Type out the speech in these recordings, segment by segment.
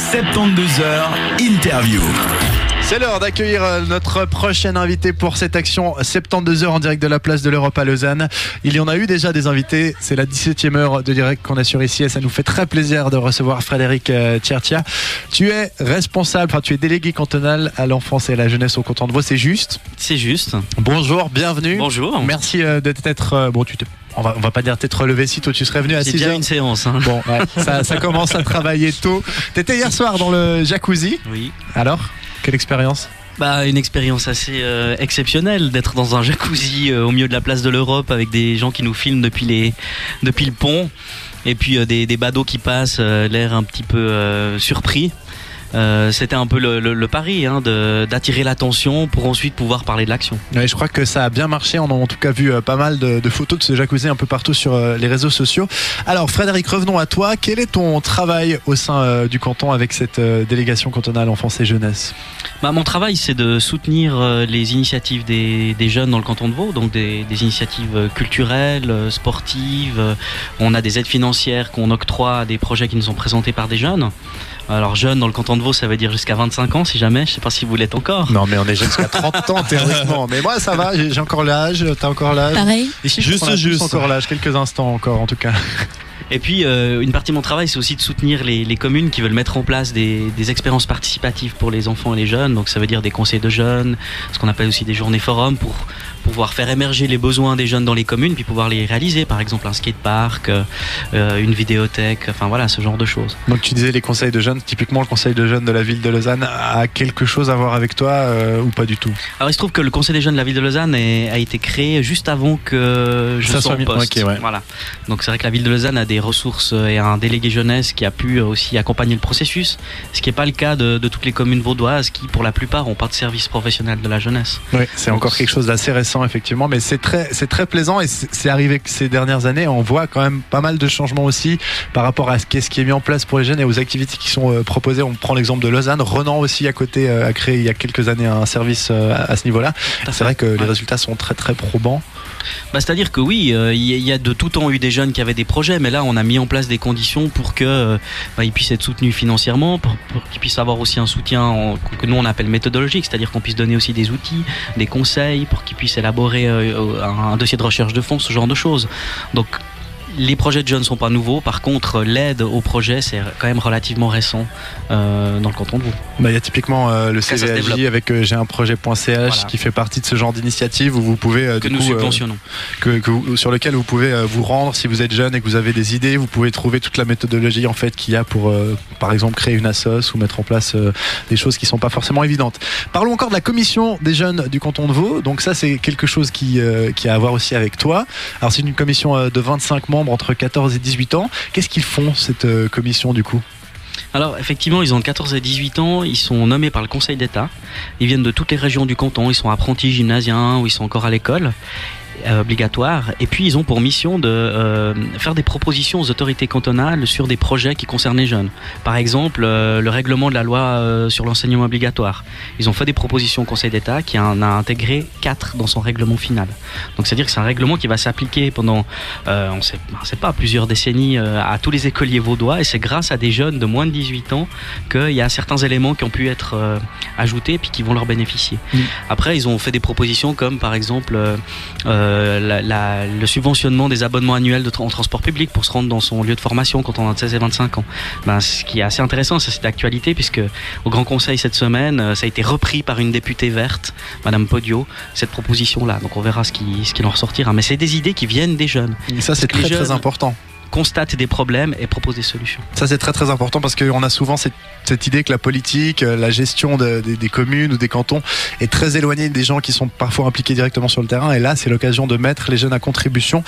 72 heures interview. C'est l'heure d'accueillir euh, notre prochain invité pour cette action 72 heures en direct de la place de l'Europe à Lausanne. Il y en a eu déjà des invités. C'est la 17e heure de direct qu'on assure ici et ça nous fait très plaisir de recevoir Frédéric euh, Tiertia. Tu es responsable, enfin tu es délégué cantonal à l'enfance et à la jeunesse au canton de Vaud, c'est juste C'est juste. Bonjour, bienvenue. Bonjour. Merci euh, de t'être. Bon, tu te. On va, on va pas dire t'être relevé si toi tu serais venu à C'est 6 déjà heures. une séance. hein. Bon, ouais, ça, ça commence à travailler tôt. T'étais hier soir dans le jacuzzi. Oui. Alors, quelle expérience? Bah, une expérience assez euh, exceptionnelle d'être dans un jacuzzi euh, au milieu de la place de l'Europe avec des gens qui nous filment depuis, les, depuis le pont et puis euh, des, des badauds qui passent, l'air un petit peu surpris. Euh, C'était un peu le, le- le pari hein, d'attirer l'attention pour ensuite pouvoir parler de l'action. Ouais, je crois que ça a bien marché. On a en tout cas vu euh, pas mal de, de photos de ce jacuzzi un peu partout sur euh, les réseaux sociaux. Alors, Frédéric, revenons à toi. Quel est ton travail au sein du canton avec cette délégation cantonale enfance et jeunesse? Bah, mon travail, c'est de soutenir les initiatives des, des jeunes dans le canton de Vaud, donc des, des initiatives culturelles, sportives. On a des aides financières qu'on octroie à des projets qui nous sont présentés par des jeunes. Alors jeunes dans le canton de Ça veut dire jusqu'à 25 ans, si jamais. Je sais pas si vous l'êtes encore. Non, mais on est jusqu'à 30 ans théoriquement. Mais moi, ça va. J'ai encore l'âge. T'as encore l'âge. Pareil. Ici, Juste, juste. encore l'âge. Quelques instants encore, en tout cas. Et puis, euh, une partie de mon travail, c'est aussi de soutenir les, les communes qui veulent mettre en place des, des expériences participatives pour les enfants et les jeunes. Donc, ça veut dire des conseils de jeunes, ce qu'on appelle aussi des journées forums pour pouvoir faire émerger les besoins des jeunes dans les communes, puis pouvoir les réaliser. Par exemple, un skatepark, euh, une vidéothèque, enfin voilà, ce genre de choses. Donc, tu disais les conseils de jeunes. Typiquement, le conseil de jeunes de la ville de Lausanne a quelque chose à voir avec toi euh, ou pas du tout? Alors, il se trouve que le conseil des jeunes de la ville de Lausanne a été créé juste avant que je Ça sois en poste. ok, ouais. Voilà. Donc, c'est vrai que la ville de Lausanne a des ressources et un délégué jeunesse qui a pu aussi accompagner le processus, ce qui n'est pas le cas de, de toutes les communes vaudoises qui, pour la plupart, n'ont pas de service professionnel de la jeunesse. Oui, c'est encore quelque chose d'assez récent, effectivement, mais c'est très, c'est très plaisant et c'est arrivé ces dernières années. On voit quand même pas mal de changements aussi par rapport à ce qui est, ce qui est mis en place pour les jeunes et aux activités qui sont euh, proposées. On prend l'exemple de Lausanne. Renan aussi, à côté, euh, a créé il y a quelques années un service euh, à, ce niveau-là. C'est vrai que les résultats sont très, très probants. Bah, C'est-à-dire que oui, il y, a- il y a de tout temps eu des jeunes qui avaient des projets, mais là on a mis en place des conditions pour que euh, bah, ils puissent être soutenus financièrement, pour, qu'ils puissent avoir aussi un soutien en- que nous on appelle méthodologique, c'est-à-dire qu'on puisse donner aussi des outils, des conseils, pour qu'ils puissent élaborer euh, un, un dossier de recherche de fonds, ce genre de choses. Les projets de jeunes sont pas nouveaux, par contre l'aide au projet c'est quand même relativement récent euh, dans le canton de Vaud. Bah, il y a typiquement euh, le CVAJ avec euh, j'ai un projet.ch Voilà. qui fait partie de ce genre d'initiative où vous pouvez Que du nous coup, subventionnons. que, que vous- sur lequel vous pouvez vous rendre si vous êtes jeune et que vous avez des idées. Vous pouvez trouver toute la méthodologie en fait qu'il y a pour, par exemple, créer une assoce ou mettre en place des choses qui sont pas forcément évidentes. Parlons encore de la commission des jeunes du canton de Vaud. Donc ça, c'est quelque chose qui, qui a à voir aussi avec toi. Alors c'est une commission de 25 membres entre 14 et 18 ans. Qu'est-ce qu'ils font cette euh, commission du coup? Alors effectivement, ils ont 14 et 18 ans, ils sont nommés par le Conseil d'État, ils viennent de toutes les régions du canton, ils sont apprentis gymnasiens ou ils sont encore à l'école. Euh, obligatoire et puis ils ont pour mission de euh, faire des propositions aux autorités cantonales sur des projets qui concernent les jeunes. Par exemple, euh, le règlement de la loi euh, sur l'enseignement obligatoire. Ils ont fait des propositions au Conseil d'État qui en a intégré quatre dans son règlement final. Donc c'est-à-dire que c'est un règlement qui va s'appliquer pendant, on sait, on sait pas, plusieurs décennies à tous les écoliers vaudois et c'est grâce à des jeunes de moins de 18 ans qu'il y a certains éléments qui ont pu être ajoutés puis qui vont leur bénéficier. Mm. Après, ils ont fait des propositions comme par exemple euh, euh, la- la- le subventionnement des abonnements annuels de tra- en transport public pour se rendre dans son lieu de formation quand on a 16 et 25 ans. Ben, ce qui est assez intéressant, c'est d'actualité puisque au Grand Conseil cette semaine, euh, ça a été repris par une députée verte, Madame Podio, cette proposition-là. Donc on verra ce qui, ce qui en ressortira. Mais c'est des idées qui viennent des jeunes, Et ça, c'est très très important. Constatent des problèmes et proposent des solutions. Ça, c'est très très important parce qu'on a souvent cette, cette idée que la politique, euh, la gestion de- des- des communes ou des cantons est très éloignée des gens qui sont parfois impliqués directement sur le terrain. Et là, c'est l'occasion de mettre les jeunes à contribution.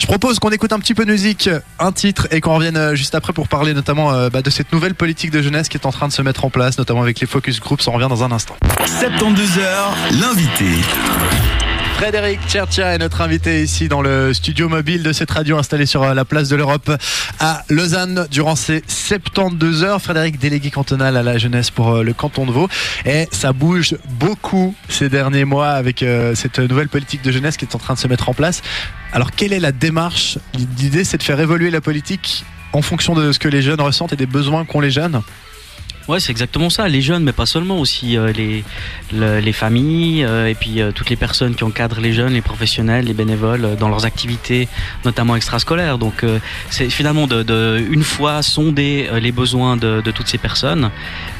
Je propose qu'on écoute un petit peu de musique, un titre, et qu'on revienne euh, juste après pour parler notamment euh, bah, de cette nouvelle politique de jeunesse qui est en train de se mettre en place, notamment avec les focus groups. On revient dans un instant. 72 heures, l'invité. Frédéric Tchertia est notre invité ici dans le studio mobile de cette radio installée sur euh, la place de l'Europe à Lausanne durant ces 72 heures. Frédéric, délégué cantonal à la jeunesse pour euh, le canton de Vaud. Et ça bouge beaucoup ces derniers mois avec euh, cette nouvelle politique de jeunesse qui est en train de se mettre en place. Alors, quelle est la démarche? L'idée, c'est de faire évoluer la politique en fonction de ce que les jeunes ressentent et des besoins qu'ont les jeunes? Ouais, c'est exactement ça. Les jeunes, mais pas seulement, aussi euh, les, le- les familles euh, et puis euh, toutes les personnes qui encadrent les jeunes, les professionnels, les bénévoles euh, dans leurs activités, notamment extrascolaires. Donc, euh, c'est finalement de, de, une fois sonder euh, les besoins de, de toutes ces personnes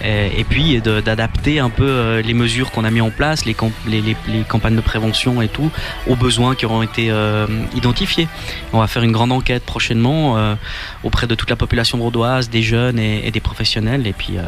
et, et puis d'adapter un peu les mesures qu'on a mis en place, les, camp- les, les- les campagnes de prévention et tout, aux besoins qui auront été identifiés. On va faire une grande enquête prochainement auprès de toute la population brodoise, des jeunes et, et des professionnels. Et puis,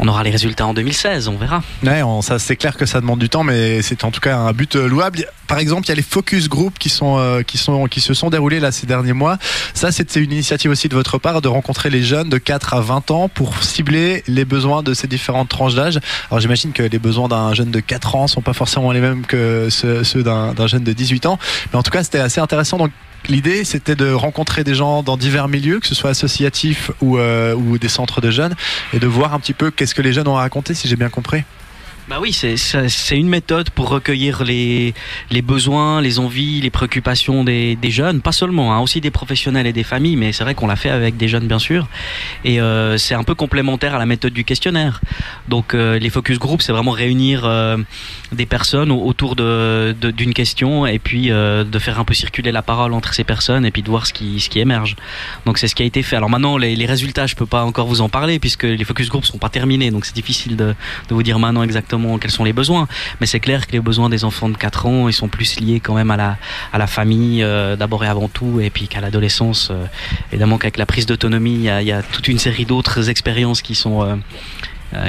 on aura les résultats en 2016, on verra. Ça c'est clair que ça demande du temps, mais c'est en tout cas un but euh, louable. Par exemple, il y a les focus group euh, qui sont qui se sont déroulés là ces derniers mois. Ça, c'est une initiative aussi de votre part de rencontrer les jeunes de 4 à 20 ans pour cibler les besoins de ces différentes tranches d'âge. Alors j'imagine que les besoins d'un jeune de 4 ans sont pas forcément les mêmes que ceux, d'un jeune de 18 ans, mais en tout cas, c'était assez intéressant. Donc L'idée, c'était de rencontrer des gens dans divers milieux, que ce soit associatifs ou, euh, ou des centres de jeunes, et de voir un petit peu qu'est-ce que les jeunes ont à raconter, si j'ai bien compris. Bah oui, c'est- une méthode pour recueillir les, les besoins, les envies, les préoccupations des, des jeunes, pas seulement, hein, aussi des professionnels et des familles, mais c'est vrai qu'on l'a fait avec des jeunes bien sûr, et euh, c'est un peu complémentaire à la méthode du questionnaire. Donc euh, les focus group, c'est vraiment réunir euh, des personnes au- autour de- de- d'une question et puis euh, de faire un peu circuler la parole entre ces personnes et puis de voir ce qui, ce qui émerge. Donc c'est ce qui a été fait. Alors maintenant, les, les résultats, je peux pas encore vous en parler puisque les focus group sont pas terminés, donc c'est difficile de, de vous dire maintenant exactement quels sont les besoins. Mais c'est clair que les besoins des enfants de 4 ans, ils sont plus liés quand même à la, famille euh, d'abord et avant tout, et puis qu'à l'adolescence. euh, évidemment qu'avec la prise d'autonomie, il y a, toute une série d'autres expériences qui sont euh,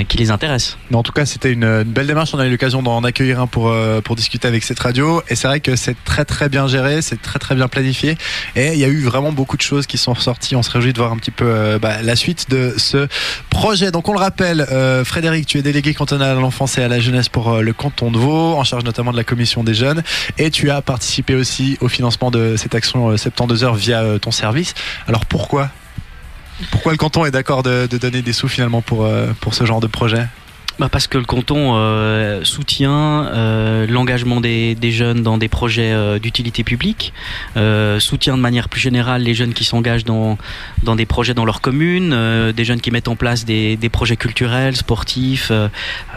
qui les intéressent. Mais en tout cas, c'était une, une belle démarche. On a eu l'occasion d'en accueillir un pour, euh, pour discuter avec cette radio. Et c'est vrai que c'est très très bien géré, c'est très très bien planifié. Et il y a eu vraiment beaucoup de choses qui sont ressorties. On se réjouit de voir un petit peu euh, bah, la suite de ce projet. Donc on le rappelle, euh, Frédéric, tu es délégué cantonal à l'enfance et à la jeunesse pour euh, le canton de Vaud, en charge notamment de la commission des jeunes. Et tu as participé aussi au financement de cette action euh, 72 heures via euh, ton service. Alors pourquoi pourquoi le canton est d'accord de, donner des sous finalement pour, euh, pour ce genre de projet? Bah parce que le canton euh, soutient euh, l'engagement des, des jeunes dans des projets euh, d'utilité publique, soutient de manière plus générale les jeunes qui s'engagent dans, dans des projets dans leur commune, des jeunes qui mettent en place des, des projets culturels, sportifs,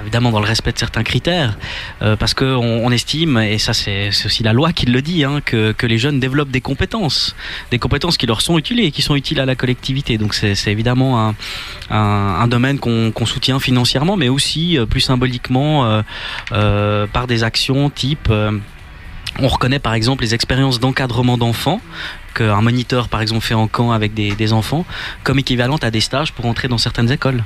évidemment dans le respect de certains critères, parce qu'on on estime, et ça c'est aussi la loi qui le dit, hein, que, que les jeunes développent des compétences, des compétences qui leur sont utiles et qui sont utiles à la collectivité. Donc c'est évidemment un, un, domaine qu'on soutient financièrement, mais aussi euh, plus symboliquement euh, euh, par des actions type. on reconnaît par exemple les expériences d'encadrement d'enfants qu'un moniteur par exemple fait en camp avec des, des enfants comme équivalente à des stages pour entrer dans certaines écoles.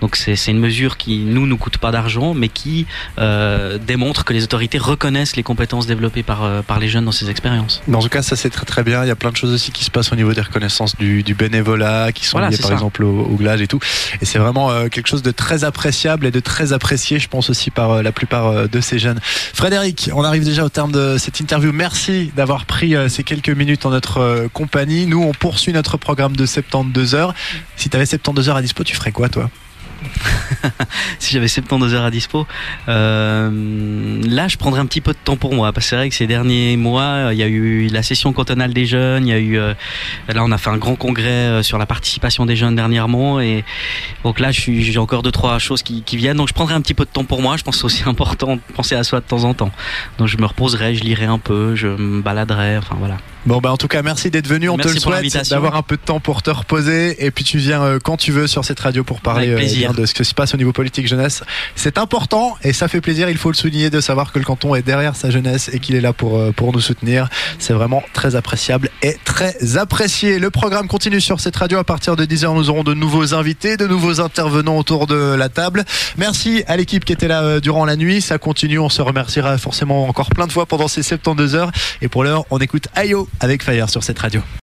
Donc c'est une mesure qui nous nous coûte pas d'argent mais qui euh, démontre que les autorités reconnaissent les compétences développées par, euh, par les jeunes dans ces expériences. En tout cas, ça c'est très très bien. Il y a plein de choses aussi qui se passent au niveau des reconnaissances du, du bénévolat, qui sont Voilà, liées par ça. exemple au, au glage et tout. Et c'est vraiment euh, quelque chose de très appréciable et de très apprécié, je pense aussi par la plupart de ces jeunes. Frédéric, on arrive déjà au terme de cette interview. Merci d'avoir pris ces quelques minutes en notre euh, compagnie. Nous, on poursuit notre programme de 72 heures. Si tu avais 72 heures à dispo, tu ferais quoi toi? si j'avais 72 heures à dispo. Euh, là, je prendrais un petit peu de temps pour moi, parce que c'est vrai que ces derniers mois, il y a eu la session cantonale des jeunes, il y a eu, euh, là, on a fait un grand congrès euh, sur la participation des jeunes dernièrement, et donc là, j'ai encore deux trois choses qui, qui viennent, donc je prendrai un petit peu de temps pour moi. Je pense que c'est aussi important de penser à soi de temps en temps. Donc je me reposerai, je lirai un peu, je me baladerai, enfin voilà. Bon, bah en tout cas, merci d'être venu. On Merci te le souhaite d'avoir un peu de temps pour te reposer. Et puis tu viens euh, quand tu veux sur cette radio pour parler Avec plaisir. De ce qui se passe au niveau politique jeunesse. C'est important et ça fait plaisir. Il faut le souligner de savoir que le canton est derrière sa jeunesse et qu'il est là pour, euh, pour nous soutenir. C'est vraiment très appréciable et très apprécié. Le programme continue sur cette radio. À partir de 10h, nous aurons de nouveaux invités, de nouveaux intervenants autour de la table. Merci à l'équipe qui était là euh, durant la nuit. Ça continue. On se remerciera forcément encore plein de fois pendant ces 72 heures. Et pour l'heure, on écoute Ayo avec Fire sur cette radio.